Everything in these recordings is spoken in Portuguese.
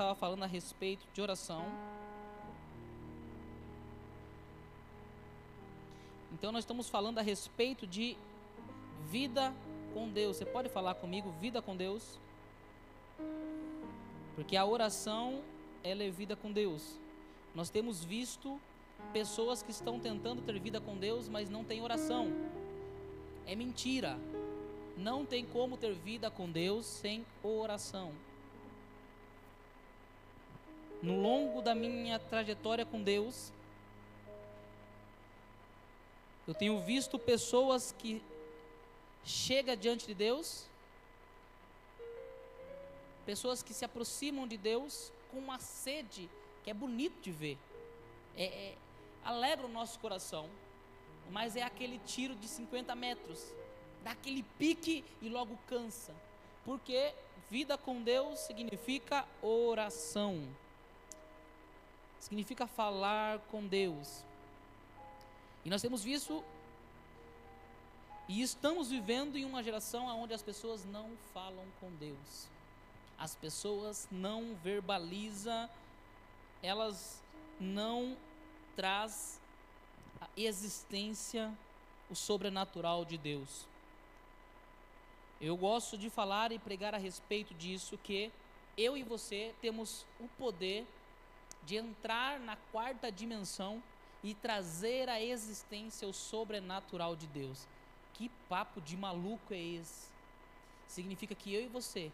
estava falando a respeito de oração. Então nós estamos falando a respeito de vida com Deus. Você pode falar comigo, vida com Deus? Porque a oração, ela é vida com Deus. Nós temos visto pessoas que estão tentando ter vida com Deus, mas não têm oração. É mentira. Não tem como ter vida com Deus sem oração. No longo da minha trajetória com Deus, eu tenho visto pessoas que chegam diante de Deus, pessoas que se aproximam de Deus com uma sede que é bonito de ver, é, é, alegra o nosso coração, mas é aquele tiro de 50 metros, dá aquele pique e logo cansa, porque vida com Deus significa oração significa falar com Deus. E nós temos visto e estamos vivendo em uma geração onde as pessoas não falam com Deus. As pessoas não verbalizam, elas não traz a existência, o sobrenatural de Deus. Eu gosto de falar e pregar a respeito disso que eu e você temos o poder de entrar na quarta dimensão e trazer à existência o sobrenatural de Deus. Que papo de maluco é esse? Significa que eu e você,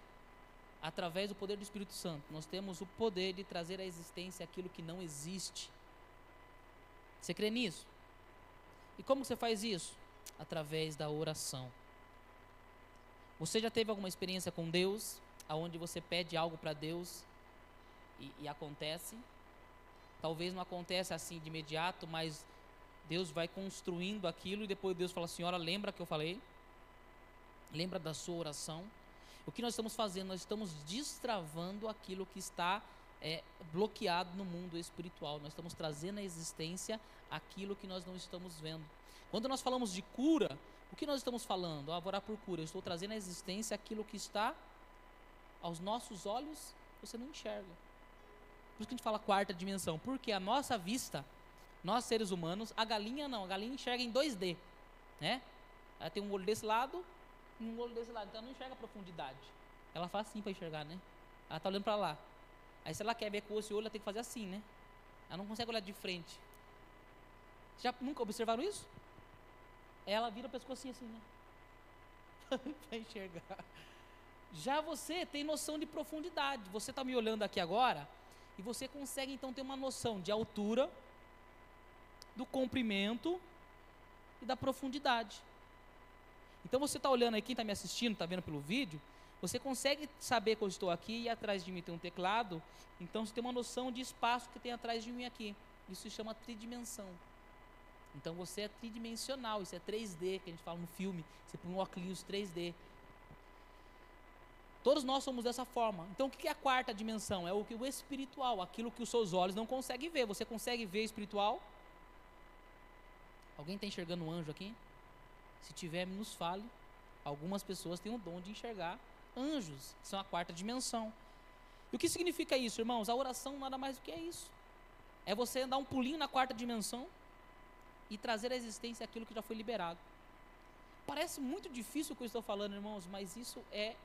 através do poder do Espírito Santo, nós temos o poder de trazer à existência aquilo que não existe. Você crê nisso? E como você faz isso? Através da oração. Você já teve alguma experiência com Deus, aonde você pede algo para Deus e, e acontece? Talvez não aconteça assim de imediato, mas Deus vai construindo aquilo e depois Deus fala: Senhora, lembra que eu falei? Lembra da sua oração? O que nós estamos fazendo? Nós estamos destravando aquilo que está é, bloqueado no mundo espiritual. Nós estamos trazendo à existência aquilo que nós não estamos vendo. Quando nós falamos de cura, o que nós estamos falando? Ah, vou orar por cura. Eu estou trazendo à existência aquilo que está aos nossos olhos, você não enxerga. Por isso que a gente fala quarta dimensão. Porque a nossa vista, nós seres humanos, a galinha não, a galinha enxerga em 2D. Né? Ela tem um olho desse lado e um olho desse lado. Então ela não enxerga a profundidade. Ela faz assim para enxergar, né? Ela está olhando para lá. Aí se ela quer ver com esse olho, ela tem que fazer assim, né? Ela não consegue olhar de frente. Já nunca observaram isso? Ela vira o pescocinho assim, né? para enxergar. Já você tem noção de profundidade. Você está me olhando aqui agora, e você consegue então ter uma noção de altura, do comprimento e da profundidade. Então você está olhando aí, quem está me assistindo, está vendo pelo vídeo, você consegue saber que eu estou aqui e atrás de mim tem um teclado, então você tem uma noção de espaço que tem atrás de mim aqui. Isso se chama tridimensão. Então você é tridimensional, isso é 3D que a gente fala no filme. Você põe um óculos 3D. Todos nós somos dessa forma. Então, o que é a quarta dimensão? É o o espiritual, aquilo que os seus olhos não conseguem ver. Você consegue ver espiritual? Alguém está enxergando um anjo aqui? Se tiver, nos fale. Algumas pessoas têm o dom de enxergar anjos, que são a quarta dimensão. E o que significa isso, irmãos? A oração nada mais do que é isso. É você dar um pulinho na quarta dimensão e trazer à existência aquilo que já foi liberado. Parece muito difícil o que eu estou falando, irmãos, mas isso é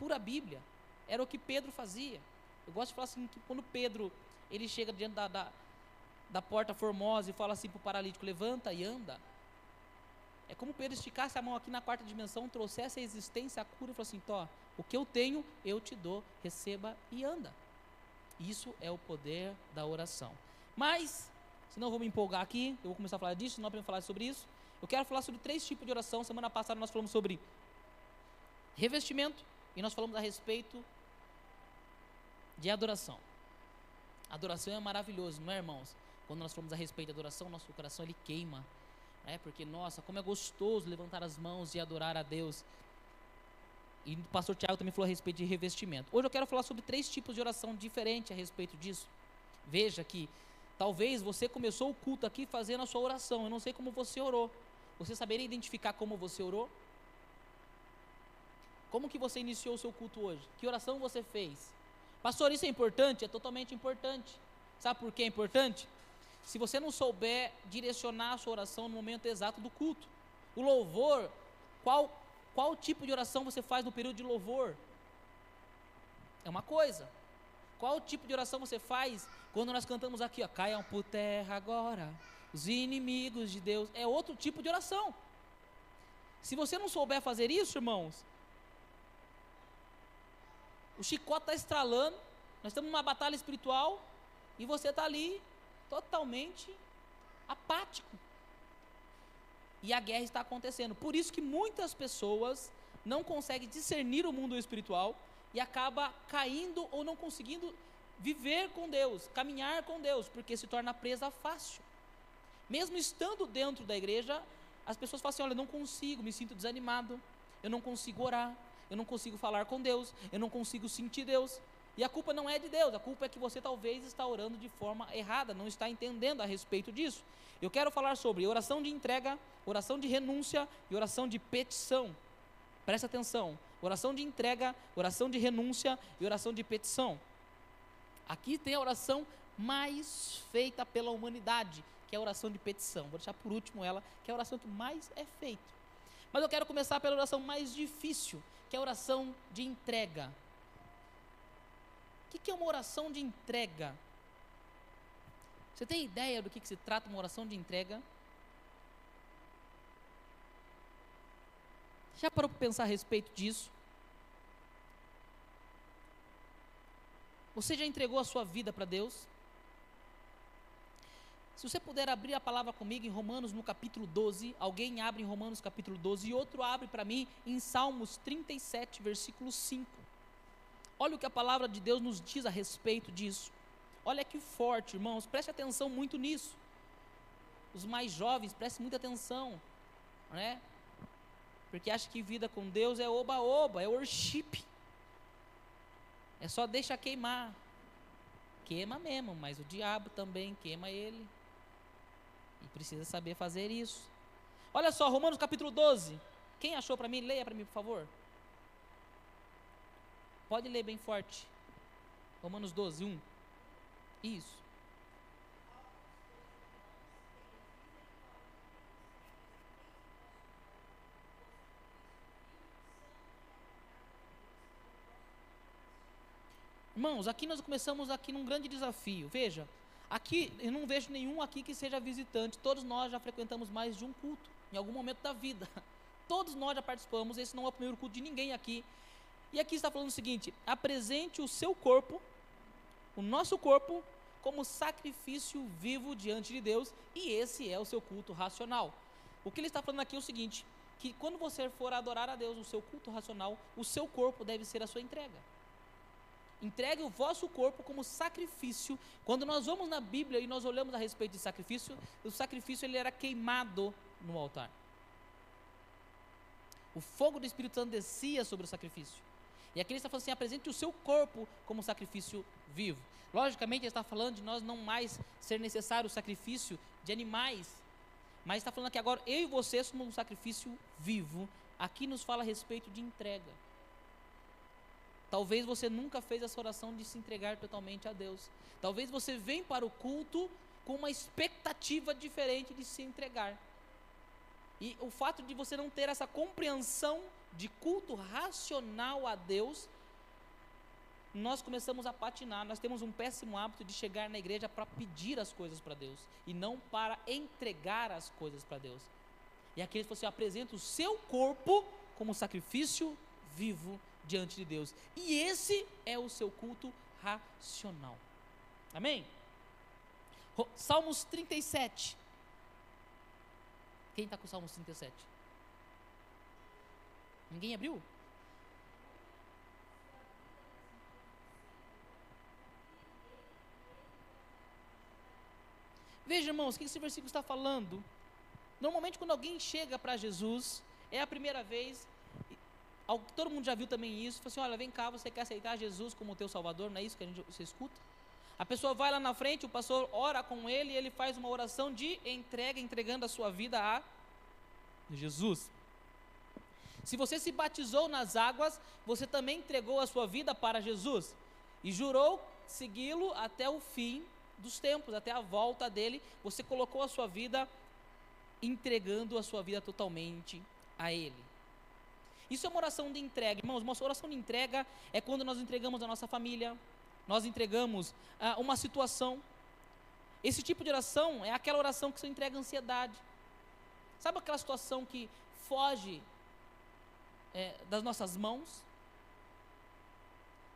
pura Bíblia. Era o que Pedro fazia. Eu gosto de falar assim, que quando Pedro, ele chega diante da, da, da porta formosa e fala assim para o paralítico, levanta e anda. É como Pedro esticasse a mão aqui na quarta dimensão, trouxesse a existência, a cura, e falou assim, Tó, o que eu tenho, eu te dou, receba e anda. Isso é o poder da oração. Mas, se não vou me empolgar aqui, eu vou começar a falar disso, não para falar sobre isso. Eu quero falar sobre três tipos de oração. Semana passada nós falamos sobre revestimento, e nós falamos a respeito de adoração. Adoração é maravilhoso, não é, irmãos? Quando nós falamos a respeito da adoração, nosso coração ele queima. É porque, nossa, como é gostoso levantar as mãos e adorar a Deus. E o pastor Tiago também falou a respeito de revestimento. Hoje eu quero falar sobre três tipos de oração diferentes a respeito disso. Veja que talvez você começou o culto aqui fazendo a sua oração. Eu não sei como você orou. Você saberia identificar como você orou? Como que você iniciou o seu culto hoje? Que oração você fez? Pastor, isso é importante? É totalmente importante. Sabe por que é importante? Se você não souber direcionar a sua oração no momento exato do culto. O louvor, qual, qual tipo de oração você faz no período de louvor? É uma coisa. Qual tipo de oração você faz quando nós cantamos aqui, ó, caiam por terra agora os inimigos de Deus? É outro tipo de oração. Se você não souber fazer isso, irmãos, o chicote está estralando, nós estamos numa batalha espiritual e você está ali totalmente apático. E a guerra está acontecendo. Por isso que muitas pessoas não conseguem discernir o mundo espiritual e acaba caindo ou não conseguindo viver com Deus, caminhar com Deus, porque se torna presa fácil. Mesmo estando dentro da igreja, as pessoas falam assim: olha, eu não consigo, me sinto desanimado, eu não consigo orar, eu não consigo falar com Deus, eu não consigo sentir Deus. E a culpa não é de Deus, a culpa é que você talvez está orando de forma errada, não está entendendo a respeito disso. Eu quero falar sobre oração de entrega, oração de renúncia e oração de petição. Presta atenção: oração de entrega, oração de renúncia e oração de petição. Aqui tem a oração mais feita pela humanidade, que é a oração de petição. Vou deixar por último ela, que é a oração que mais é feita. Mas eu quero começar pela oração mais difícil, que é a oração de entrega. O que é uma oração de entrega? Você tem ideia do que, que se trata uma oração de entrega? Já parou para pensar a respeito disso? Você já entregou a sua vida para Deus? Se você puder abrir a palavra comigo em Romanos no capítulo 12, alguém abre em Romanos capítulo 12 e outro abre para mim em Salmos 37, versículo 5. Olha o que a palavra de Deus nos diz a respeito disso. Olha que forte, irmãos, preste atenção muito nisso. Os mais jovens, prestem muita atenção, né? Porque acha que vida com Deus é oba-oba, é worship. É só deixa queimar. Queima mesmo, mas o diabo também queima ele. E precisa saber fazer isso. Olha só, Romanos capítulo 12. Quem achou para mim? Leia para mim, por favor. Pode ler bem forte. Romanos 12, 1. Isso. Irmãos, aqui nós começamos aqui num grande desafio. Veja, Aqui, eu não vejo nenhum aqui que seja visitante. Todos nós já frequentamos mais de um culto, em algum momento da vida. Todos nós já participamos. Esse não é o primeiro culto de ninguém aqui. E aqui está falando o seguinte: apresente o seu corpo, o nosso corpo, como sacrifício vivo diante de Deus, e esse é o seu culto racional. O que ele está falando aqui é o seguinte: que quando você for adorar a Deus, o seu culto racional, o seu corpo deve ser a sua entrega. Entregue o vosso corpo como sacrifício. Quando nós vamos na Bíblia e nós olhamos a respeito de sacrifício, o sacrifício ele era queimado no altar. O fogo do Espírito Santo descia sobre o sacrifício. E aqui ele está falando assim: apresente o seu corpo como sacrifício vivo. Logicamente, ele está falando de nós não mais ser necessário o sacrifício de animais, mas está falando que agora eu e você somos um sacrifício vivo. Aqui nos fala a respeito de entrega. Talvez você nunca fez essa oração de se entregar totalmente a Deus. Talvez você venha para o culto com uma expectativa diferente de se entregar. E o fato de você não ter essa compreensão de culto racional a Deus, nós começamos a patinar. Nós temos um péssimo hábito de chegar na igreja para pedir as coisas para Deus e não para entregar as coisas para Deus. E aqui ele falou assim: apresenta o seu corpo como sacrifício vivo diante de Deus. E esse é o seu culto racional. Amém? Salmos 37. Quem está com Salmos 37? Ninguém abriu? Veja, irmãos, o que esse versículo está falando? Normalmente, quando alguém chega para Jesus, é a primeira vez todo mundo já viu também isso. Fala assim: olha, vem cá, você quer aceitar Jesus como teu Salvador? Não é isso que a gente você escuta? A pessoa vai lá na frente, o pastor ora com ele e ele faz uma oração de entrega, entregando a sua vida a Jesus. Se você se batizou nas águas, você também entregou a sua vida para Jesus. e jurou segui-lo até o fim dos tempos, até a volta dele. Você colocou a sua vida entregando a sua vida totalmente a ele. Isso é uma oração de entrega, irmãos. Uma oração de entrega é quando nós entregamos a nossa família, nós entregamos ah, uma situação. Esse tipo de oração é aquela oração que você entrega ansiedade. Sabe aquela situação que foge é, das nossas mãos?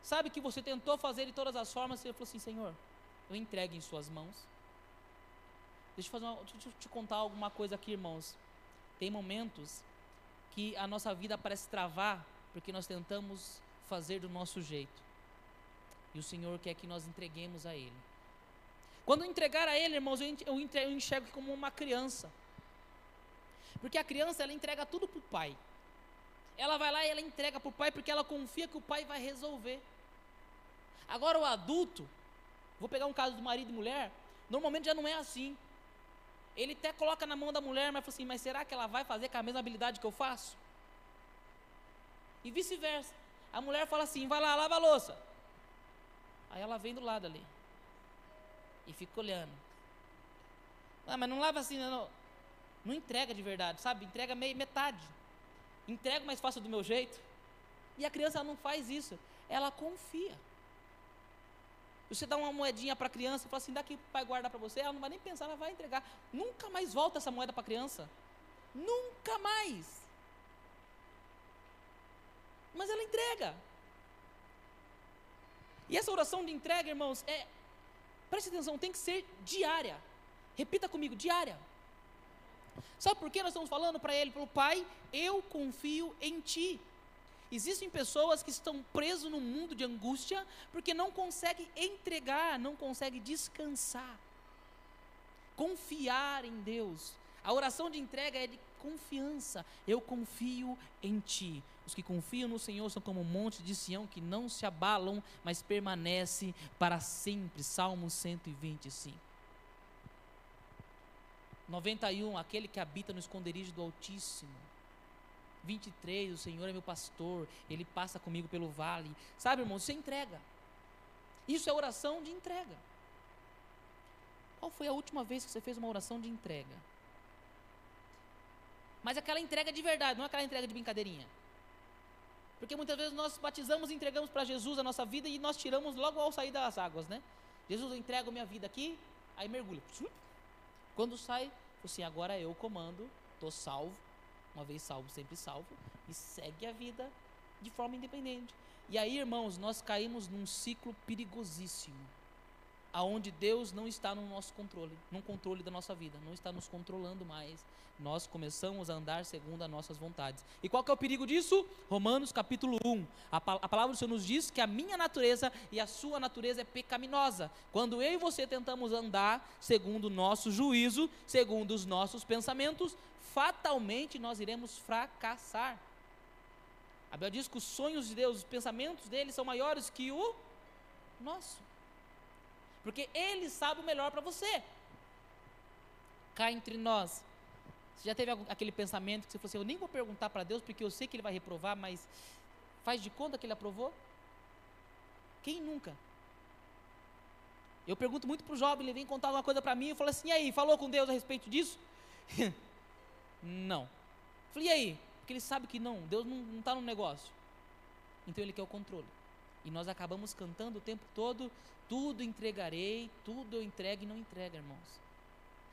Sabe que você tentou fazer de todas as formas, e você falou assim, Senhor, eu entrego em suas mãos. Deixa eu, fazer uma, deixa eu te contar alguma coisa aqui, irmãos. Tem momentos que a nossa vida parece travar porque nós tentamos fazer do nosso jeito. E o Senhor quer que nós entreguemos a Ele. Quando entregar a Ele, irmãos, eu enxergo como uma criança. Porque a criança, ela entrega tudo para o pai. Ela vai lá e ela entrega para o pai porque ela confia que o pai vai resolver. Agora o adulto, vou pegar um caso do marido e mulher, normalmente já não é assim. Ele até coloca na mão da mulher, mas fala assim, mas será que ela vai fazer com a mesma habilidade que eu faço? E vice-versa. A mulher fala assim, vai lá, lava a louça. Aí ela vem do lado ali. E fica olhando. Ah, mas não lava assim, não. Não entrega de verdade, sabe? Entrega meio metade. Entrega, mas faço do meu jeito. E a criança não faz isso. Ela confia. Você dá uma moedinha para a criança e fala assim: daqui o pai guardar para você, ela não vai nem pensar, ela vai entregar. Nunca mais volta essa moeda para a criança. Nunca mais. Mas ela entrega. E essa oração de entrega, irmãos, é. Preste atenção, tem que ser diária. Repita comigo, diária. Sabe por que nós estamos falando para ele, para o Pai? Eu confio em Ti. Existem pessoas que estão presas no mundo de angústia porque não conseguem entregar, não conseguem descansar. Confiar em Deus. A oração de entrega é de confiança. Eu confio em Ti. Os que confiam no Senhor são como um monte de Sião que não se abalam, mas permanece para sempre. Salmo 125. 91, aquele que habita no esconderijo do Altíssimo. 23, o Senhor é meu pastor, ele passa comigo pelo vale. Sabe, irmão, você entrega. Isso é oração de entrega. Qual foi a última vez que você fez uma oração de entrega? Mas aquela entrega de verdade, não aquela entrega de brincadeirinha. Porque muitas vezes nós batizamos e entregamos para Jesus a nossa vida e nós tiramos logo ao sair das águas, né? Jesus, eu entrego minha vida aqui, aí mergulha. Quando sai, assim, agora eu comando, estou salvo, uma vez salvo, sempre salvo, e segue a vida de forma independente. E aí, irmãos, nós caímos num ciclo perigosíssimo, aonde Deus não está no nosso controle, no controle da nossa vida, não está nos controlando mais. Nós começamos a andar segundo as nossas vontades. E qual que é o perigo disso? Romanos capítulo 1. A, a palavra do Senhor nos diz que a minha natureza e a sua natureza é pecaminosa. Quando eu e você tentamos andar segundo o nosso juízo, segundo os nossos pensamentos, fatalmente nós iremos fracassar. A Bíblia diz que os sonhos de Deus, os pensamentos dele são maiores que o nosso. Porque ele sabe o melhor para você. Cá entre nós. Você já teve aquele pensamento que você falou assim: eu nem vou perguntar para Deus porque eu sei que ele vai reprovar, mas faz de conta que ele aprovou? Quem nunca? Eu pergunto muito para o jovem, ele vem contar alguma coisa para mim, eu falo assim: e aí, falou com Deus a respeito disso? Não. Falei, e aí? Porque ele sabe que não, Deus não está no negócio. Então ele quer o controle. E nós acabamos cantando o tempo todo, tudo entregarei, tudo eu entrego e não entrega, irmãos.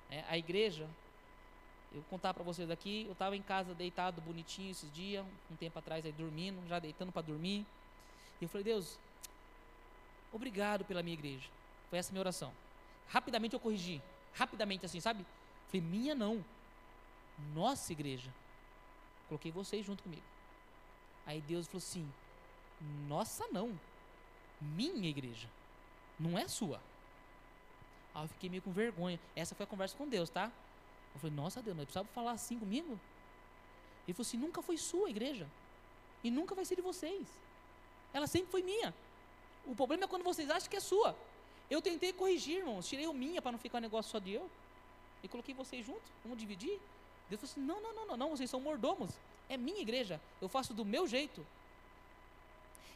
É, a igreja, eu vou contar para vocês aqui, eu estava em casa deitado bonitinho esses dias, um tempo atrás aí dormindo, já deitando para dormir. E eu falei, Deus, obrigado pela minha igreja. Foi essa minha oração. Rapidamente eu corrigi, rapidamente assim, sabe? Falei, minha não, nossa igreja. Coloquei vocês junto comigo. Aí Deus falou assim: Nossa, não. Minha igreja. Não é sua. Aí eu fiquei meio com vergonha. Essa foi a conversa com Deus, tá? Eu falei: Nossa, Deus, não precisava falar assim comigo? Ele falou assim: Nunca foi sua igreja. E nunca vai ser de vocês. Ela sempre foi minha. O problema é quando vocês acham que é sua. Eu tentei corrigir, irmãos. Tirei o minha para não ficar um negócio só de eu. E coloquei vocês junto. Vamos dividir. Deus falou assim: não, não, não, não, não, vocês são mordomos. É minha igreja. Eu faço do meu jeito.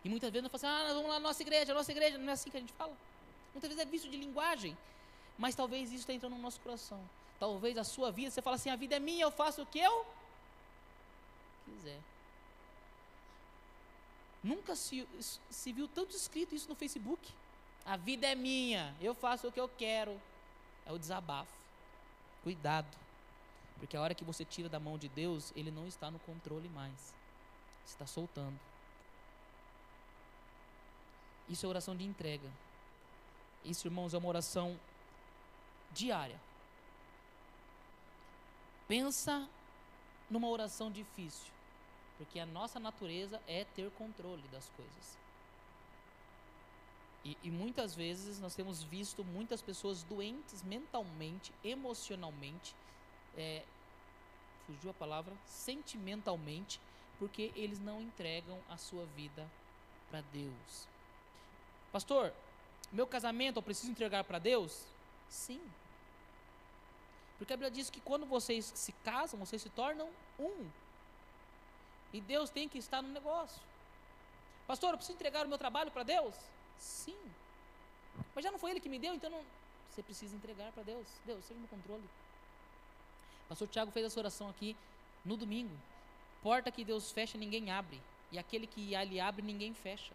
E muitas vezes nós falamos assim, ah, vamos lá nossa igreja, nossa igreja. Não é assim que a gente fala. Muitas vezes é vício de linguagem. Mas talvez isso está entrando no nosso coração. Talvez a sua vida, você fala assim, a vida é minha, eu faço o que eu quiser. Nunca se, se viu tanto escrito isso no Facebook. A vida é minha, eu faço o que eu quero. É o desabafo. Cuidado. Porque a hora que você tira da mão de Deus, Ele não está no controle mais. Está soltando. Isso é oração de entrega. Isso, irmãos, é uma oração diária. Pensa numa oração difícil. Porque a nossa natureza é ter controle das coisas. E, e, muitas vezes nós temos visto muitas pessoas doentes mentalmente, emocionalmente, é, fugiu a palavra, sentimentalmente, porque eles não entregam a sua vida para Deus. Pastor, meu casamento eu preciso entregar para Deus? Sim. Porque a Bíblia diz que quando vocês se casam, vocês se tornam um. E Deus tem que estar no negócio. Pastor, eu preciso entregar o meu trabalho para Deus? Sim. Mas já não foi Ele que me deu, então não... você precisa entregar para Deus. Deus, seja no controle. Pastor Tiago fez essa oração aqui no domingo. Porta que Deus fecha, ninguém abre. E aquele que ali abre, ninguém fecha.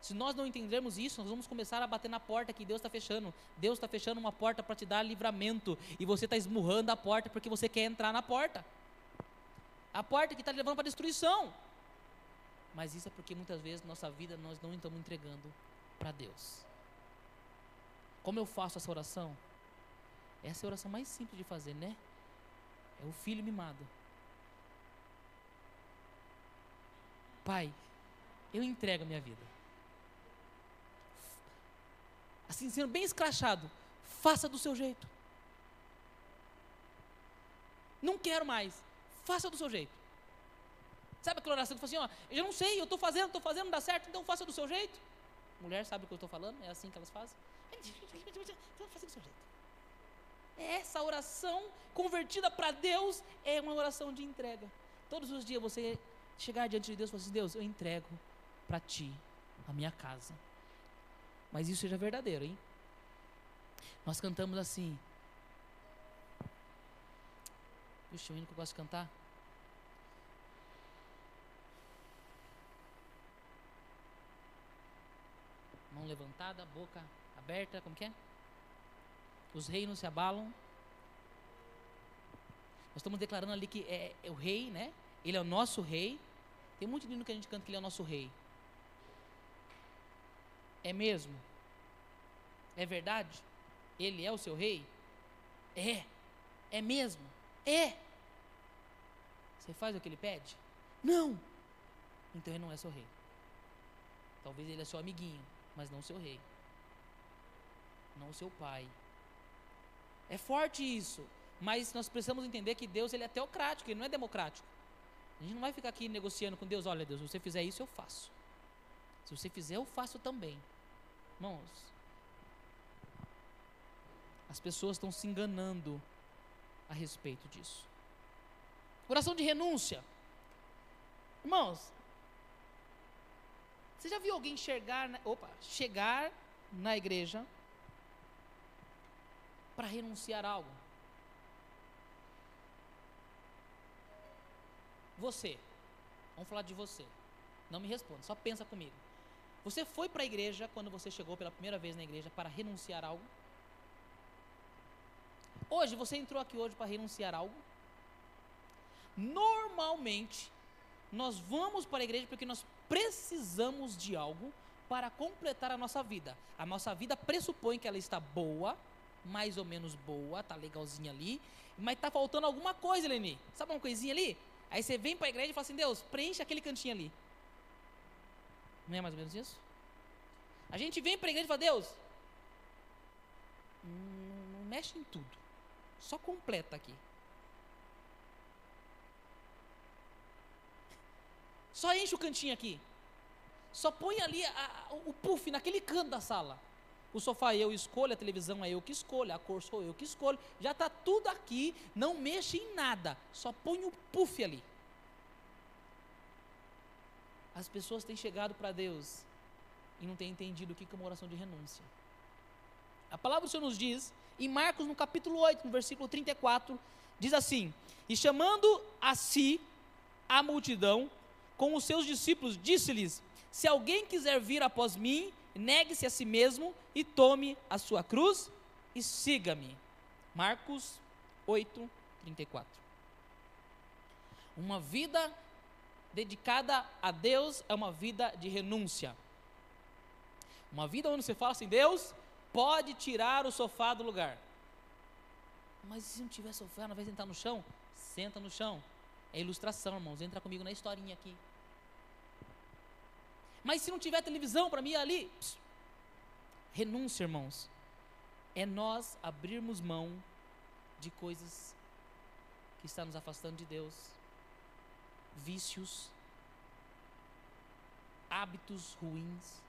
Se nós não entendermos isso, nós vamos começar a bater na porta que Deus está fechando. Deus está fechando uma porta para te dar livramento. E você está esmurrando a porta porque você quer entrar na porta. A porta que está levando para destruição. Mas isso é porque muitas vezes nossa vida nós não estamos entregando para Deus. Como eu faço essa oração? Essa é a oração mais simples de fazer, né? É o filho mimado. Pai, eu entrego a minha vida. Assim, sendo bem escrachado, faça do seu jeito. Não quero mais faça do seu jeito. Sabe aquela oração que fala assim, ó, eu não sei, eu estou fazendo, estou fazendo, não dá certo, então faça do seu jeito. Mulher sabe o que eu estou falando? É assim que elas fazem? Faça do seu jeito. Essa oração convertida para Deus é uma oração de entrega. Todos os dias você chegar diante de Deus e falar assim, Deus, eu entrego para Ti a minha casa. Mas isso seja verdadeiro, hein? Nós cantamos assim, Puxa, o hino que eu gosto de cantar. Mão levantada, boca aberta, como que é? Os reinos se abalam. Nós estamos declarando ali que é, é o rei, né? Ele é o nosso rei. Tem muito hino que a gente canta que ele é o nosso rei. É mesmo? É verdade? Ele é o seu rei? É. É mesmo? É. Você faz o que ele pede? Não. Então ele não é seu rei. Talvez ele é seu amiguinho, mas não seu rei. Não seu pai. É forte isso, mas nós precisamos entender que Deus ele é teocrático, ele não é democrático. A gente não vai ficar aqui negociando com Deus, olha Deus, se você fizer isso eu faço. Se você fizer eu faço também. Irmãos, as pessoas estão se enganando a respeito disso. Oração de renúncia. Irmãos, você já viu alguém chegar, opa, chegar na igreja para renunciar algo? Você, vamos falar de você. Não me responda, só pensa comigo. Você foi para a igreja quando você chegou pela primeira vez na igreja para renunciar algo? Hoje, você entrou aqui hoje para renunciar algo? Normalmente, nós vamos para a igreja porque nós precisamos de algo para completar a nossa vida. A nossa vida pressupõe que ela está boa, mais ou menos boa, está legalzinha ali, mas está faltando alguma coisa, Leni. Sabe uma coisinha ali? Aí você vem para a igreja e fala assim: Deus, preenche aquele cantinho ali. Não é mais ou menos isso? A gente vem para a igreja e fala: Deus, não, não mexe em tudo, só completa aqui. Só enche o cantinho aqui. Só põe ali a, o puff naquele canto da sala. O sofá eu escolho, a televisão é eu que escolho, a cor sou eu que escolho. Já está tudo aqui, não mexe em nada. Só põe o puff ali. As pessoas têm chegado para Deus e não têm entendido o que é uma oração de renúncia. A palavra do Senhor nos diz, em Marcos, no capítulo 8, no versículo 34, diz assim: E chamando a si a multidão, com os seus discípulos, disse-lhes: Se alguém quiser vir após mim, negue-se a si mesmo e tome a sua cruz e siga-me. Marcos 8, 34. Uma vida dedicada a Deus é uma vida de renúncia. Uma vida onde você fala assim: Deus pode tirar o sofá do lugar. Mas se não tiver sofá, não vai sentar no chão? Senta no chão. É ilustração, irmãos. Entra comigo na historinha aqui. Mas se não tiver televisão para mim ali, pss, renúncia, irmãos. É nós abrirmos mão de coisas que está nos afastando de Deus, vícios, hábitos ruins.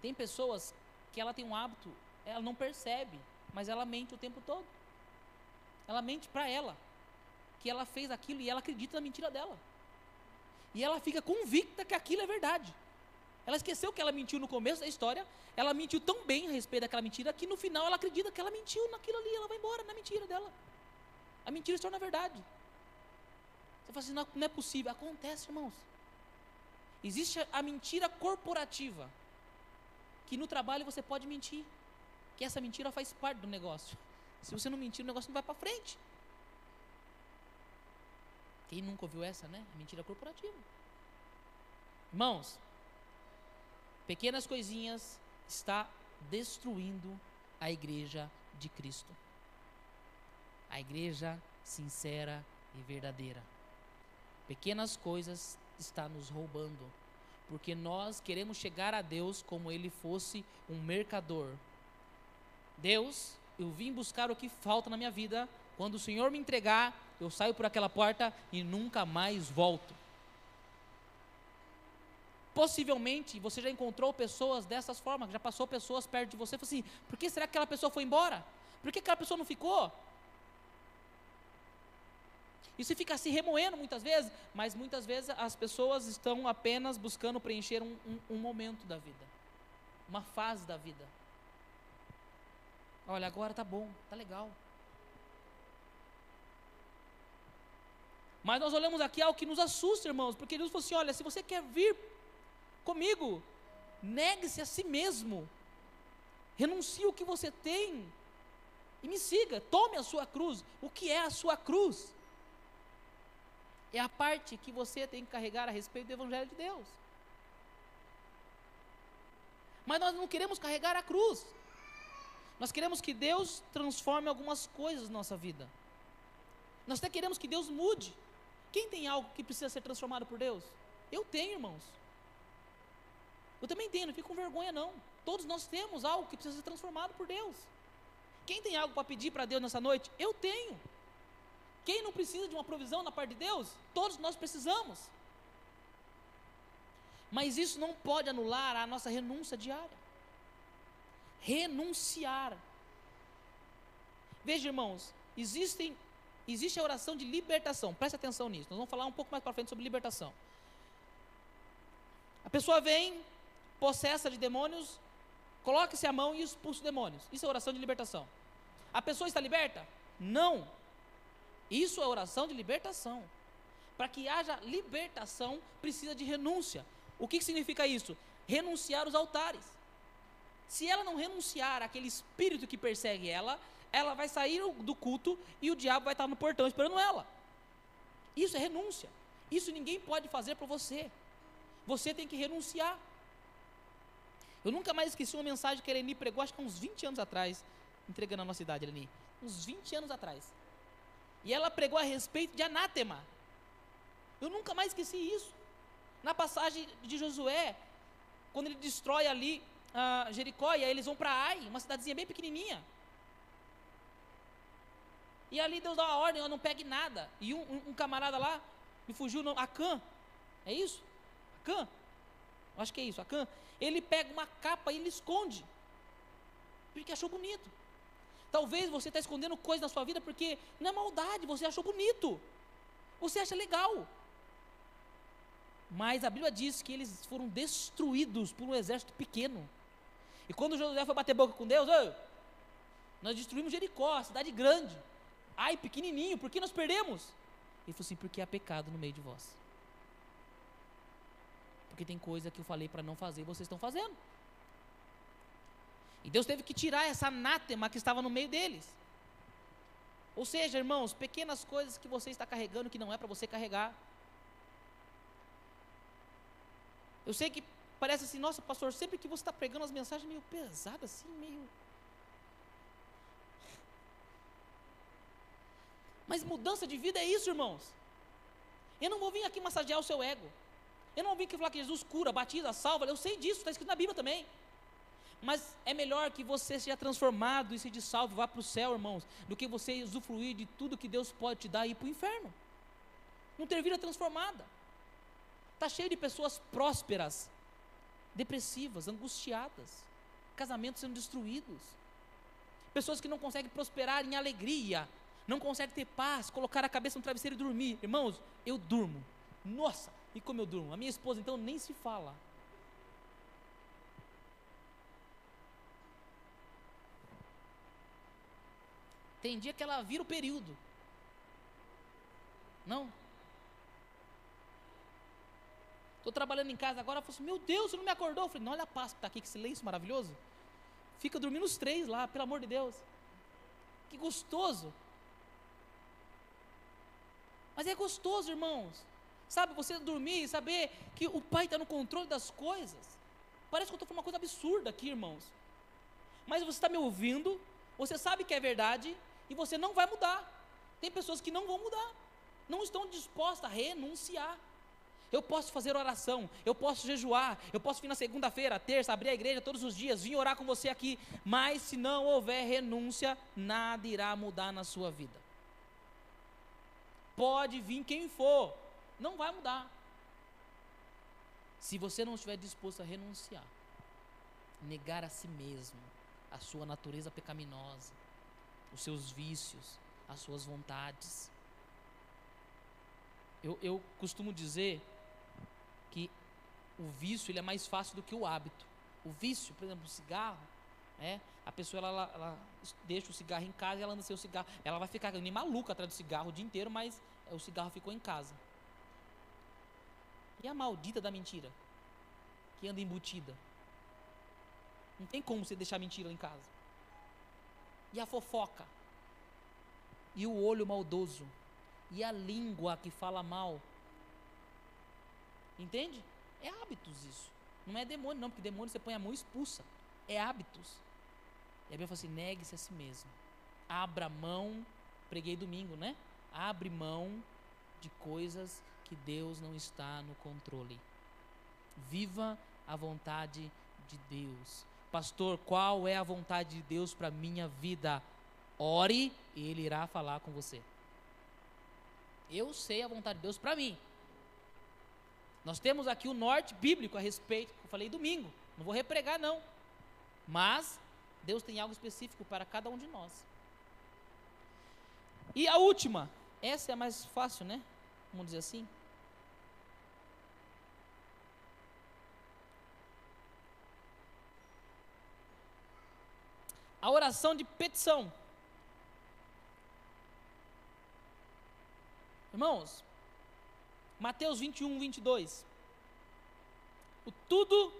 Tem pessoas que ela tem um hábito, ela não percebe, mas ela mente o tempo todo. Ela mente para ela que ela fez aquilo e ela acredita na mentira dela. E ela fica convicta que aquilo é verdade. Ela esqueceu que ela mentiu no começo da história, ela mentiu tão bem a respeito daquela mentira que no final ela acredita que ela mentiu naquilo ali, ela vai embora na mentira dela. A mentira se torna verdade. Você fala assim, não, não é possível. Acontece, irmãos. Existe a mentira corporativa. Que no trabalho você pode mentir. Que essa mentira faz parte do negócio. Se você não mentir, o negócio não vai para frente. Quem nunca ouviu essa, né? Mentira corporativa. Irmãos, pequenas coisinhas está destruindo a igreja de Cristo. A igreja sincera e verdadeira. Pequenas coisas está nos roubando, porque nós queremos chegar a Deus como ele fosse um mercador. Deus, eu vim buscar o que falta na minha vida. Quando o Senhor me entregar, eu saio por aquela porta e nunca mais volto. Possivelmente você já encontrou pessoas dessas formas, já passou pessoas perto de você e falou assim: por que será que aquela pessoa foi embora? Por que aquela pessoa não ficou? E você fica se remoendo muitas vezes, mas muitas vezes as pessoas estão apenas buscando preencher um, um, um momento da vida, uma fase da vida. Olha, agora tá bom, tá legal. Mas nós olhamos aqui algo que nos assusta, irmãos, porque Deus falou assim: olha, se você quer vir comigo, negue-se a si mesmo, renuncie o que você tem e me siga, tome a sua cruz. O que é a sua cruz? É a parte que você tem que carregar a respeito do Evangelho de Deus. Mas nós não queremos carregar a cruz. Nós queremos que Deus transforme algumas coisas na nossa vida. Nós até queremos que Deus mude. Quem tem algo que precisa ser transformado por Deus? Eu tenho, irmãos. Eu também tenho, não fico com vergonha, não. Todos nós temos algo que precisa ser transformado por Deus. Quem tem algo para pedir para Deus nessa noite? Eu tenho. Quem não precisa de uma provisão na parte de Deus? Todos nós precisamos. Mas isso não pode anular a nossa renúncia diária. Renunciar. Veja, irmãos, existem existe a oração de libertação. Preste atenção nisso. Nós vamos falar um pouco mais para frente sobre libertação. A pessoa vem, possessa de demônios, coloque-se a mão e expulse os demônios. Isso é oração de libertação. A pessoa está liberta? Não. Isso é oração de libertação. Para que haja libertação, precisa de renúncia. O que significa isso? Renunciar os altares. Se ela não renunciar àquele espírito que persegue ela, ela vai sair do culto e o diabo vai estar no portão esperando ela. Isso é renúncia. Isso ninguém pode fazer para você. Você tem que renunciar. Eu nunca mais esqueci uma mensagem que a Eleni pregou, acho que há uns 20 anos atrás, entregando a nossa idade, Eleni. Uns 20 anos atrás. E ela pregou a respeito de anátema. Eu nunca mais esqueci isso. Na passagem de Josué, quando ele destrói ali uh, Jericó, e aí eles vão para Ai, uma cidadezinha bem pequenininha. E ali Deus dá uma ordem, eu não pegue nada. E um, um, camarada lá, me fugiu o nome, Acã. É isso? Acã? Acho que é isso, Acã. Ele pega uma capa e ele esconde. Porque achou bonito. Talvez você está escondendo coisas na sua vida porque não é maldade, você achou bonito. Você acha legal. Mas a Bíblia diz que eles foram destruídos por um exército pequeno. E quando Josué foi bater boca com Deus, nós destruímos Jericó, cidade grande. Ai, pequenininho, por que nós perdemos? Ele falou assim: porque há pecado no meio de vós. Porque tem coisa que eu falei para não fazer e vocês estão fazendo. E Deus teve que tirar essa anátema que estava no meio deles. Ou seja, irmãos, pequenas coisas que você está carregando que não é para você carregar. Eu sei que parece assim, nossa, pastor, sempre que você está pregando as mensagens meio pesadas, assim, meio Mas mudança de vida é isso, irmãos. Eu não vou vir aqui massagear o seu ego. Eu não vim aqui falar que Jesus cura, batiza, salva. Eu sei disso, está escrito na Bíblia também. Mas é melhor que você seja transformado e seja salvo, vá para o céu, irmãos, do que você usufruir de tudo que Deus pode te dar e ir para o inferno. Não ter vida transformada. Está cheio de pessoas prósperas, depressivas, angustiadas, casamentos sendo destruídos, pessoas que não conseguem prosperar em alegria, não consegue ter paz, colocar a cabeça no travesseiro e dormir. Irmãos, eu durmo. Nossa, e como eu durmo? A minha esposa então nem se fala. Tem dia que ela vira o período. Não? Estou trabalhando em casa agora, ela falou assim, meu Deus, você não me acordou? Eu falei, não, olha a paz que está aqui, que silêncio maravilhoso. Fica dormindo os três lá, pelo amor de Deus. Que gostoso. Mas é gostoso, irmãos. Sabe, você dormir e saber que o Pai está no controle das coisas. Parece que eu estou falando uma coisa absurda aqui, irmãos. Mas você está me ouvindo, você sabe que é verdade e você não vai mudar. Tem pessoas que não vão mudar, não estão dispostas a renunciar. Eu posso fazer oração, eu posso jejuar, eu posso vir na segunda-feira, terça, abrir a igreja todos os dias, vir orar com você aqui, mas se não houver renúncia, nada irá mudar na sua vida pode vir quem for, não vai mudar. Se você não estiver disposto a renunciar, negar a si mesmo, a sua natureza pecaminosa, os seus vícios, as suas vontades. Eu, eu costumo dizer que o vício ele é mais fácil do que o hábito. O vício, por exemplo, o cigarro, é, a pessoa ela, ela, ela, deixa o cigarro em casa e ela anda sem o cigarro. Ela vai ficar nem maluca atrás do cigarro o dia inteiro, mas o cigarro ficou em casa. E a maldita da mentira, que anda embutida. Não tem como você deixar mentira em casa. E a fofoca. E o olho maldoso. E a língua que fala mal. Entende? É hábitos isso. Não é demônio, não, porque demônio você põe a mão e expulsa. É hábitos. E a Bíblia fala assim: negue-se a si mesmo. Abra mão. Preguei domingo, né? Abre mão de coisas que Deus não está no controle. Viva a vontade de Deus. Pastor, qual é a vontade de Deus para minha vida? Ore e ele irá falar com você. Eu sei a vontade de Deus para mim. Nós temos aqui o norte bíblico a respeito, eu falei domingo. Não vou repregar não. Mas Deus tem algo específico para cada um de nós. E a última, essa é a mais fácil, né? Vamos dizer assim. A oração de petição. Irmãos, Mateus 21, 22. O tudo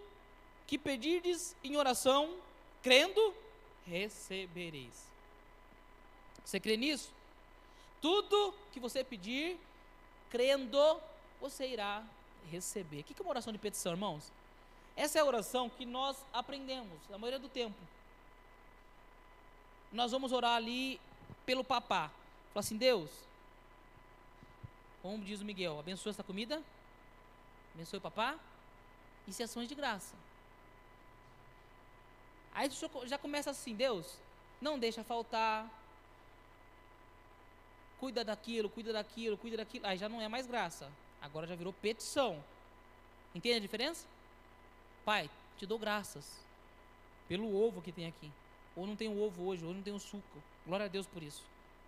que pedirdes em oração, crendo, recebereis. Você crê nisso? Tudo que você pedir, crendo, você irá receber. O que é uma oração de petição, irmãos? Essa é a oração que nós aprendemos, na maioria do tempo. Nós vamos orar ali pelo papá. Fala assim, Deus, como diz o Miguel, abençoa essa comida, abençoe o papá, e se ações de graça. Aí já começa assim, Deus, não deixa faltar, cuida daquilo, cuida daquilo, cuida daquilo. Aí já não é mais graça. Agora já virou petição. Entende a diferença? Pai, te dou graças pelo ovo que tem aqui. Ou não tem ovo hoje, ou não tem o suco. Glória a Deus por isso.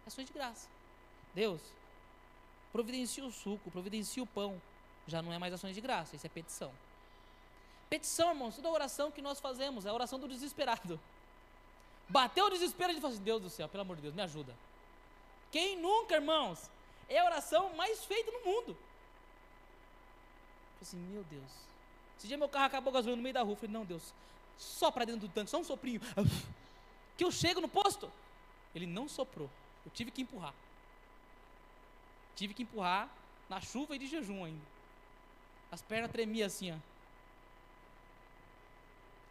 É só de graça. Deus, providencia o suco, providencia o pão. já não é mais ações de graça, isso é petição. Petição, irmãos, toda oração que nós fazemos é a oração do desesperado. Bateu o desespero, a gente fala assim: Deus do céu, pelo amor de Deus, me ajuda. Quem nunca, irmãos, é a oração mais feita no mundo. assim, meu Deus. Esse dia meu carro acabou gasolina no meio da rua. Falei, não, Deus, só para dentro do tanque, só um soprinho. Que eu chego no posto. Ele não soprou. Eu tive que empurrar. Tive que empurrar na chuva e de jejum ainda. As pernas tremiam assim, ó.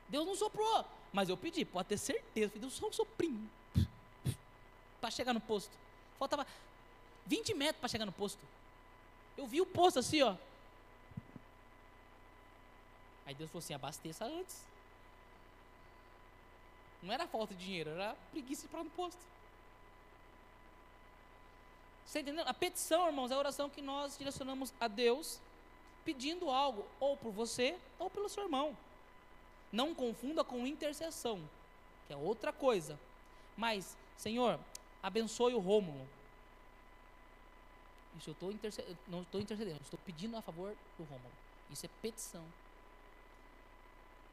Deus não soprou. Mas eu pedi, pode ter certeza. Deus só um soprinho. Para chegar no posto. Faltava 20 metros para chegar no posto. Eu vi o posto assim, ó. Aí Deus falou assim: abasteça antes. Não era falta de dinheiro, era preguiça de ir para no posto. Você entendeu? A petição, irmãos, é a oração que nós direcionamos a Deus pedindo algo, ou por você, ou pelo seu irmão. Não confunda com intercessão, que é outra coisa. Mas, Senhor, abençoe o Rômulo. Isso eu tô intercedendo, não estou intercedendo, estou pedindo a favor do Rômulo. Isso é petição.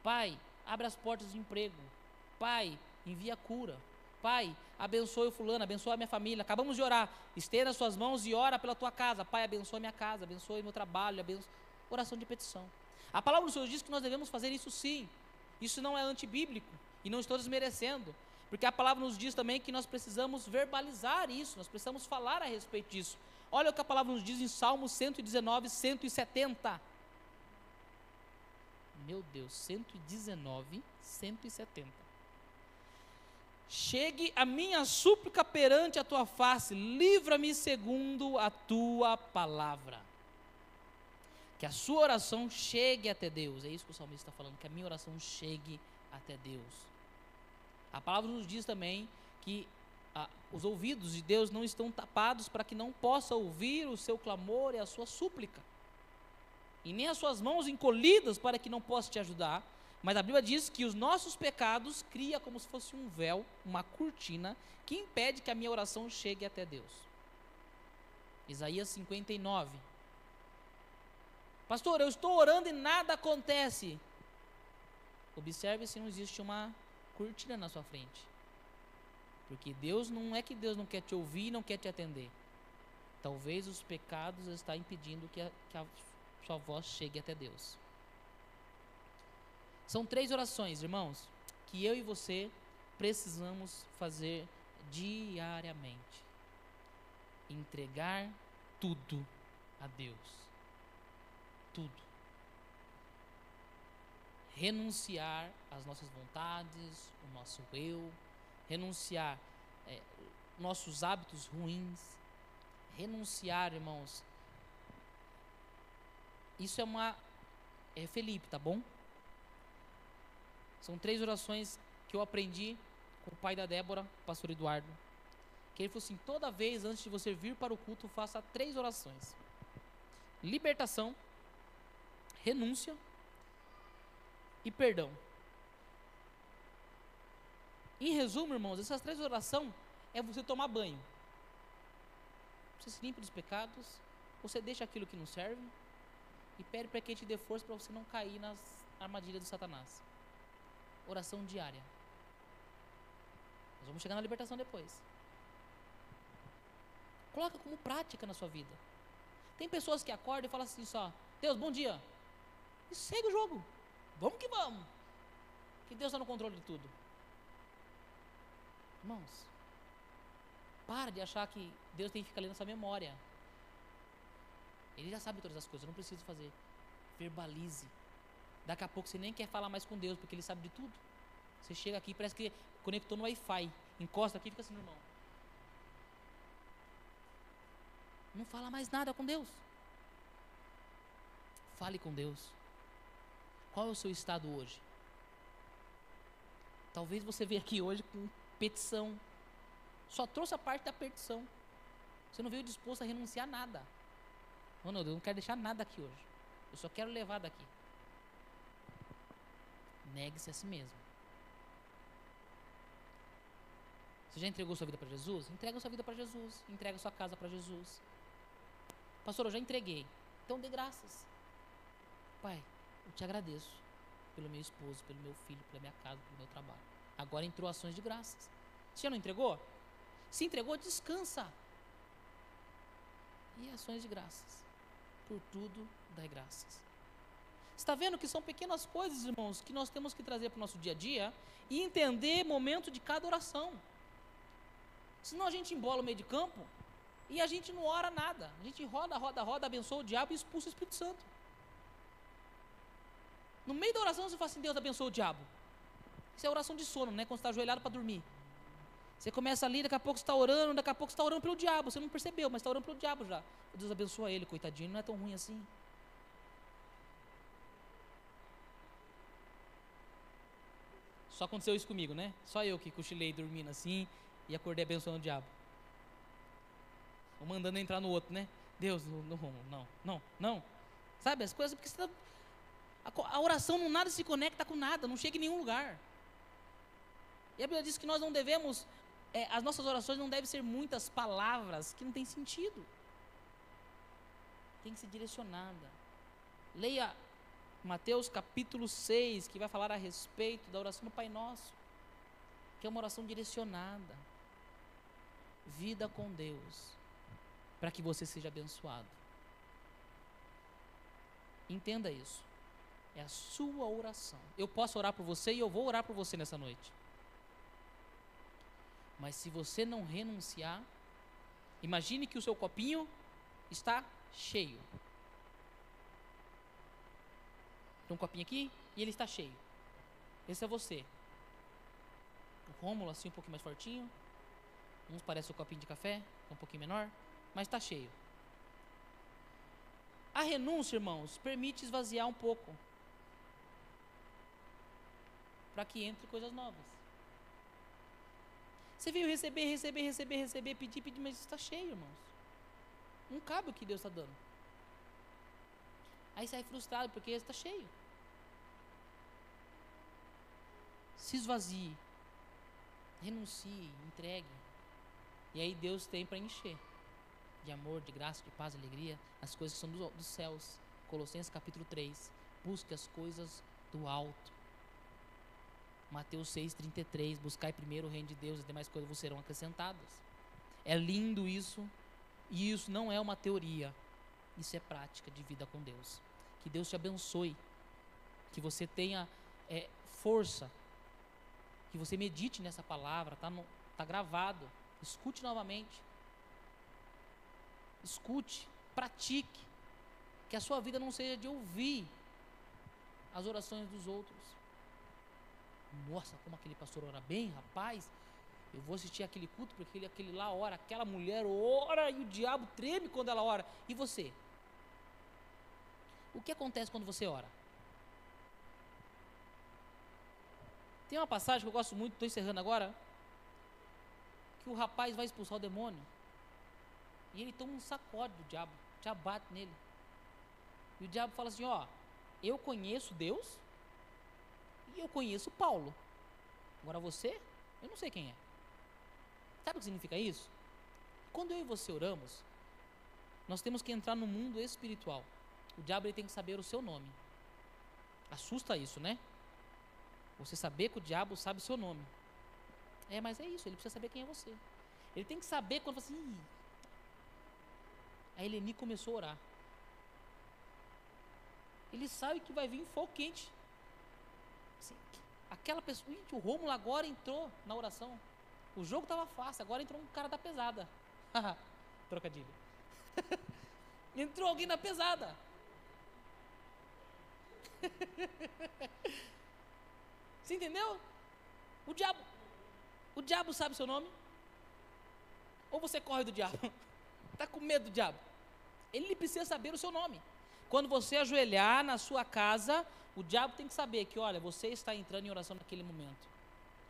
Pai, abre as portas de emprego. Pai, envia cura. Pai, abençoe o fulano, abençoe a minha família. Acabamos de orar. Estenda as suas mãos e ora pela tua casa. Pai, abençoe minha casa, abençoe meu trabalho, abençoe... Oração de petição. A palavra do Senhor diz que nós devemos fazer isso sim. Isso não é antibíblico e não estou desmerecendo. Porque a palavra nos diz também que nós precisamos verbalizar isso, nós precisamos falar a respeito disso. Olha o que a palavra nos diz em Salmo 119, 170. Meu Deus, 119, 170. Chegue a minha súplica perante a tua face, livra-me segundo a tua palavra. Que a sua oração chegue até Deus. É isso que o salmista está falando, que a minha oração chegue até Deus. A palavra nos diz também que ah, os ouvidos de Deus não estão tapados para que não possa ouvir o seu clamor e a sua súplica. E nem as suas mãos encolhidas para que não possa te ajudar. Mas a Bíblia diz que os nossos pecados cria como se fosse um véu, uma cortina, que impede que a minha oração chegue até Deus. Isaías 59, Pastor, eu estou orando e nada acontece. Observe se não existe uma cortina na sua frente. Porque Deus não é que Deus não quer te ouvir e não quer te atender. Talvez os pecados estão impedindo que a, que a sua voz chegue até Deus. São três orações, irmãos, que eu e você precisamos fazer diariamente. Entregar tudo a Deus tudo. Renunciar às nossas vontades, o nosso eu, renunciar é, nossos hábitos ruins, renunciar, irmãos. Isso é uma. É Felipe, tá bom? São três orações que eu aprendi com o pai da Débora, o pastor Eduardo. Que ele falou assim: toda vez antes de você vir para o culto, faça três orações: libertação, renúncia e perdão. Em resumo, irmãos, essas três orações é você tomar banho. Você se limpa dos pecados, você deixa aquilo que não serve e pede para que te dê força para você não cair nas armadilhas de Satanás. Oração diária. Nós vamos chegar na libertação depois. Coloca como prática na sua vida. Tem pessoas que acordam e falam assim só, Deus, bom dia. E segue o jogo. Vamos que vamos. Que Deus está no controle de tudo. Irmãos, para de achar que Deus tem que ficar lendo essa memória. Ele já sabe todas as coisas, eu não preciso fazer. Verbalize. Daqui a pouco você nem quer falar mais com Deus, porque Ele sabe de tudo. Você chega aqui parece que conectou no Wi-Fi. Encosta aqui e fica assim, irmão. Não fala mais nada com Deus. Fale com Deus. Qual é o seu estado hoje? Talvez você veja aqui hoje com petição. Só trouxe a parte da petição. Você não veio disposto a renunciar a nada. Não, eu não quero deixar nada aqui hoje. Eu só quero levar daqui. Negue-se a si mesmo. Você já entregou sua vida para Jesus? Entrega sua vida para Jesus. Entrega sua casa para Jesus. Pastor, eu já entreguei. Então dê graças. Pai, eu te agradeço pelo meu esposo, pelo meu filho, pela minha casa, pelo meu trabalho. Agora entrou ações de graças. Você não entregou? Se entregou, descansa. E ações de graças. Por tudo, dai graças. Está vendo que são pequenas coisas, irmãos, que nós temos que trazer para o nosso dia a dia e entender momento de cada oração. Senão a gente embola o meio de campo e a gente não ora nada. A gente roda, roda, roda, abençoa o diabo e expulsa o Espírito Santo. No meio da oração você fala assim, Deus abençoa o diabo. Isso é oração de sono, né? Quando você está ajoelhado para dormir. Você começa ali, daqui a pouco você está orando, daqui a pouco você está orando pelo diabo. Você não percebeu, mas está orando pelo diabo já. Deus abençoa ele, coitadinho, não é tão ruim assim. Só aconteceu isso comigo, né? Só eu que cochilei dormindo assim e acordei abençoando o diabo. Ou mandando entrar no outro, né? Deus, não, não, não, não. Sabe, as coisas, porque tá, a, a oração não nada se conecta com nada, não chega em nenhum lugar. E a Bíblia diz que nós não devemos, é, as nossas orações não devem ser muitas palavras que não tem sentido. Tem que ser direcionada. Leia Mateus capítulo 6, que vai falar a respeito da oração do Pai Nosso, que é uma oração direcionada. Vida com Deus, para que você seja abençoado. Entenda isso. É a sua oração. Eu posso orar por você e eu vou orar por você nessa noite. Mas se você não renunciar, imagine que o seu copinho está cheio. Tem um copinho aqui e ele está cheio. Esse é você. O Rômulo assim um pouquinho mais fortinho. Uns parece um copinho de café, um pouquinho menor, mas está cheio. A renúncia, irmãos, permite esvaziar um pouco. Para que entre coisas novas. Você veio receber, receber, receber, receber, pedir, pedir, mas está cheio, irmãos. Não cabe o que Deus está dando. Aí sai frustrado porque está cheio. Se esvazie. Renuncie, entregue. E aí Deus tem para encher de amor, de graça, de paz, de alegria, as coisas que são dos, dos céus. Colossenses capítulo 3. Busque as coisas do alto. Mateus 6,33. Buscai primeiro o reino de Deus, e as demais coisas vos serão acrescentadas. É lindo isso. E isso não é uma teoria. Isso é prática de vida com Deus. Que Deus te abençoe. Que você tenha é, força. Que você medite nessa palavra. Está tá gravado. Escute novamente. Escute. Pratique. Que a sua vida não seja de ouvir as orações dos outros. Nossa, como aquele pastor ora bem, rapaz. Eu vou assistir aquele culto porque ele, aquele lá ora, aquela mulher ora e o diabo treme quando ela ora. E você? O que acontece quando você ora? Tem uma passagem que eu gosto muito, estou encerrando agora, que o rapaz vai expulsar o demônio. E ele toma um sacode do diabo, diabo bate nele. E o diabo fala assim: Ó, eu conheço Deus e eu conheço Paulo. Agora você, eu não sei quem é. Sabe o que significa isso? Quando eu e você oramos, nós temos que entrar no mundo espiritual. O diabo tem que saber o seu nome. Assusta isso, né? Você saber que o diabo sabe o seu nome. É, mas é isso, ele precisa saber quem é você. Ele tem que saber quando você. Assim, a Eleni começou a orar. Ele sabe que vai vir fogo quente. Assim, aquela pessoa. O Rômulo agora entrou na oração. O jogo estava fácil, agora entrou um cara da pesada. Trocadilho. entrou alguém da pesada. Você entendeu? O diabo, o diabo sabe seu nome? Ou você corre do diabo? Está com medo do diabo? Ele precisa saber o seu nome. Quando você ajoelhar na sua casa, o diabo tem que saber que, olha, você está entrando em oração naquele momento.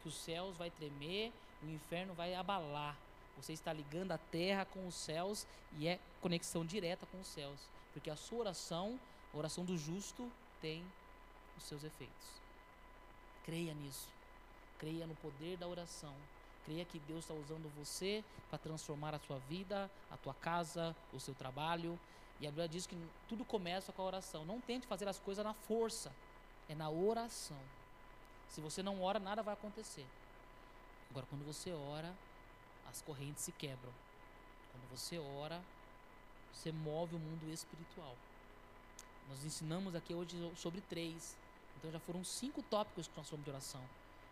Que os céus vai tremer, o inferno vai abalar. Você está ligando a terra com os céus e é conexão direta com os céus. Porque a sua oração, a oração do justo, tem os seus efeitos. Creia nisso. Creia no poder da oração. Creia que Deus está usando você para transformar a sua vida, a tua casa, o seu trabalho. E a Bíblia diz que tudo começa com a oração. Não tente fazer as coisas na força, é na oração. Se você não ora, nada vai acontecer. Agora, quando você ora, as correntes se quebram. Quando você ora, você move o mundo espiritual. Nós ensinamos aqui hoje sobre três. Então já foram cinco tópicos que nós falamos de oração.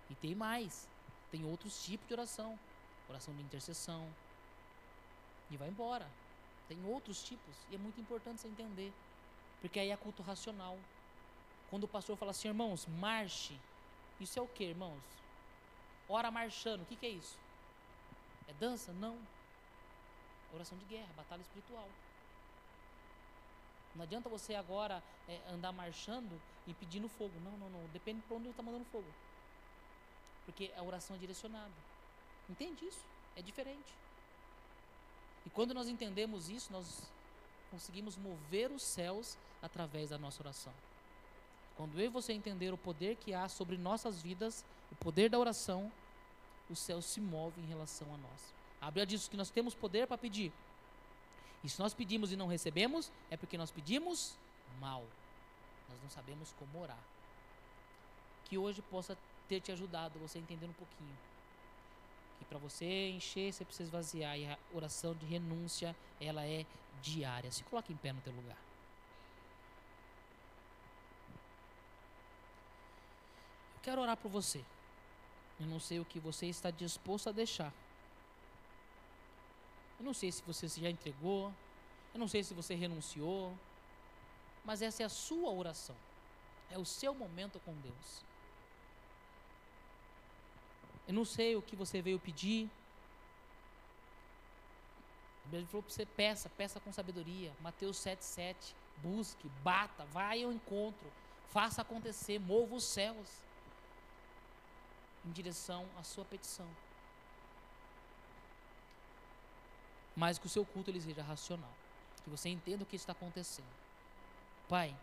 E tem mais. Tem outros tipos de oração. Oração de intercessão. E vai embora. Tem outros tipos. E é muito importante você entender. Porque aí é culto racional. Quando o pastor fala assim, irmãos, marche. Isso é o que, irmãos? Ora marchando. O que, que é isso? É dança? Não. Oração de guerra, batalha espiritual. Não adianta você agora é, andar marchando e pedindo fogo. Não, não, não. Depende de onde está mandando fogo. Porque a oração é direcionada. Entende isso? É diferente. E quando nós entendemos isso, nós conseguimos mover os céus através da nossa oração. Quando eu e você entender o poder que há sobre nossas vidas, o poder da oração, o céu se move em relação a nós. A Bíblia diz que nós temos poder para pedir. E se nós pedimos e não recebemos, é porque nós pedimos mal. Nós não sabemos como orar. Que hoje possa ter te ajudado, você entender um pouquinho. Que para você encher, você precisa esvaziar. E a oração de renúncia, ela é diária. Se coloque em pé no teu lugar. Eu quero orar por você. Eu não sei o que você está disposto a deixar. Eu não sei se você já entregou, eu não sei se você renunciou, mas essa é a sua oração. É o seu momento com Deus. Eu não sei o que você veio pedir. Ele falou para você peça, peça com sabedoria. Mateus 7,7. Busque, bata, vai ao encontro, faça acontecer, mova os céus em direção à sua petição. mas que o seu culto ele seja racional. Que você entenda o que está acontecendo. Pai,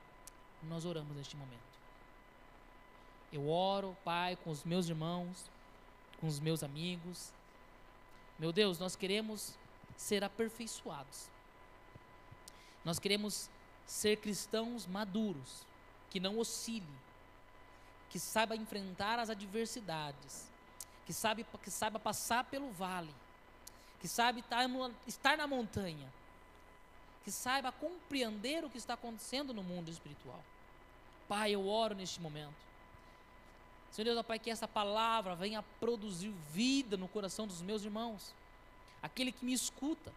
nós oramos neste momento. Eu oro, Pai, com os meus irmãos, com os meus amigos. Meu Deus, nós queremos ser aperfeiçoados. Nós queremos ser cristãos maduros, que não oscile, que saiba enfrentar as adversidades, que sabe que saiba passar pelo vale, que sabe estar, estar na montanha, que saiba compreender o que está acontecendo no mundo espiritual. Pai, eu oro neste momento. Senhor Deus, ó Pai, que essa palavra venha produzir vida no coração dos meus irmãos, aquele que me escuta.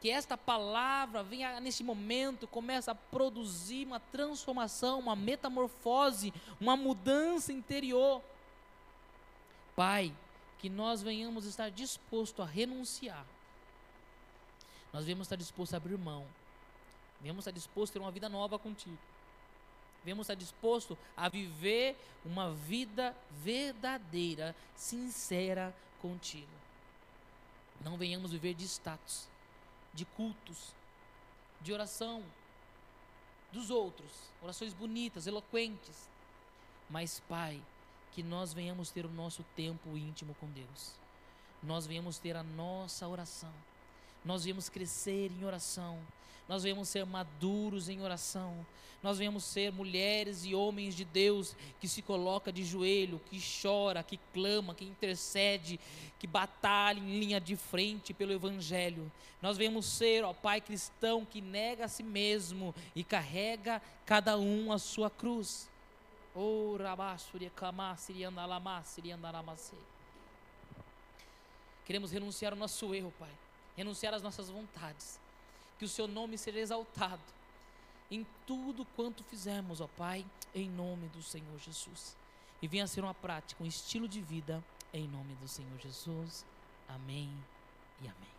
Que esta palavra venha neste momento, comece a produzir uma transformação, uma metamorfose, uma mudança interior. Pai, que nós venhamos estar disposto a renunciar. Nós venhamos estar disposto a abrir mão. Venhamos estar disposto a ter uma vida nova contigo. Venhamos estar disposto a viver uma vida verdadeira, sincera contigo. Não venhamos viver de status, de cultos, de oração dos outros, orações bonitas, eloquentes. Mas, Pai, que nós venhamos ter o nosso tempo íntimo com Deus. Nós venhamos ter a nossa oração. Nós venhamos crescer em oração. Nós venhamos ser maduros em oração. Nós venhamos ser mulheres e homens de Deus que se coloca de joelho, que chora, que clama, que intercede, que batalha em linha de frente pelo Evangelho. Nós venhamos ser, ó Pai cristão, que nega a si mesmo e carrega cada um a sua cruz. Queremos renunciar ao nosso erro, Pai. Renunciar às nossas vontades. Que o Seu nome seja exaltado em tudo quanto fizermos, ó Pai, em nome do Senhor Jesus. E venha ser uma prática, um estilo de vida, em nome do Senhor Jesus. Amém e amém.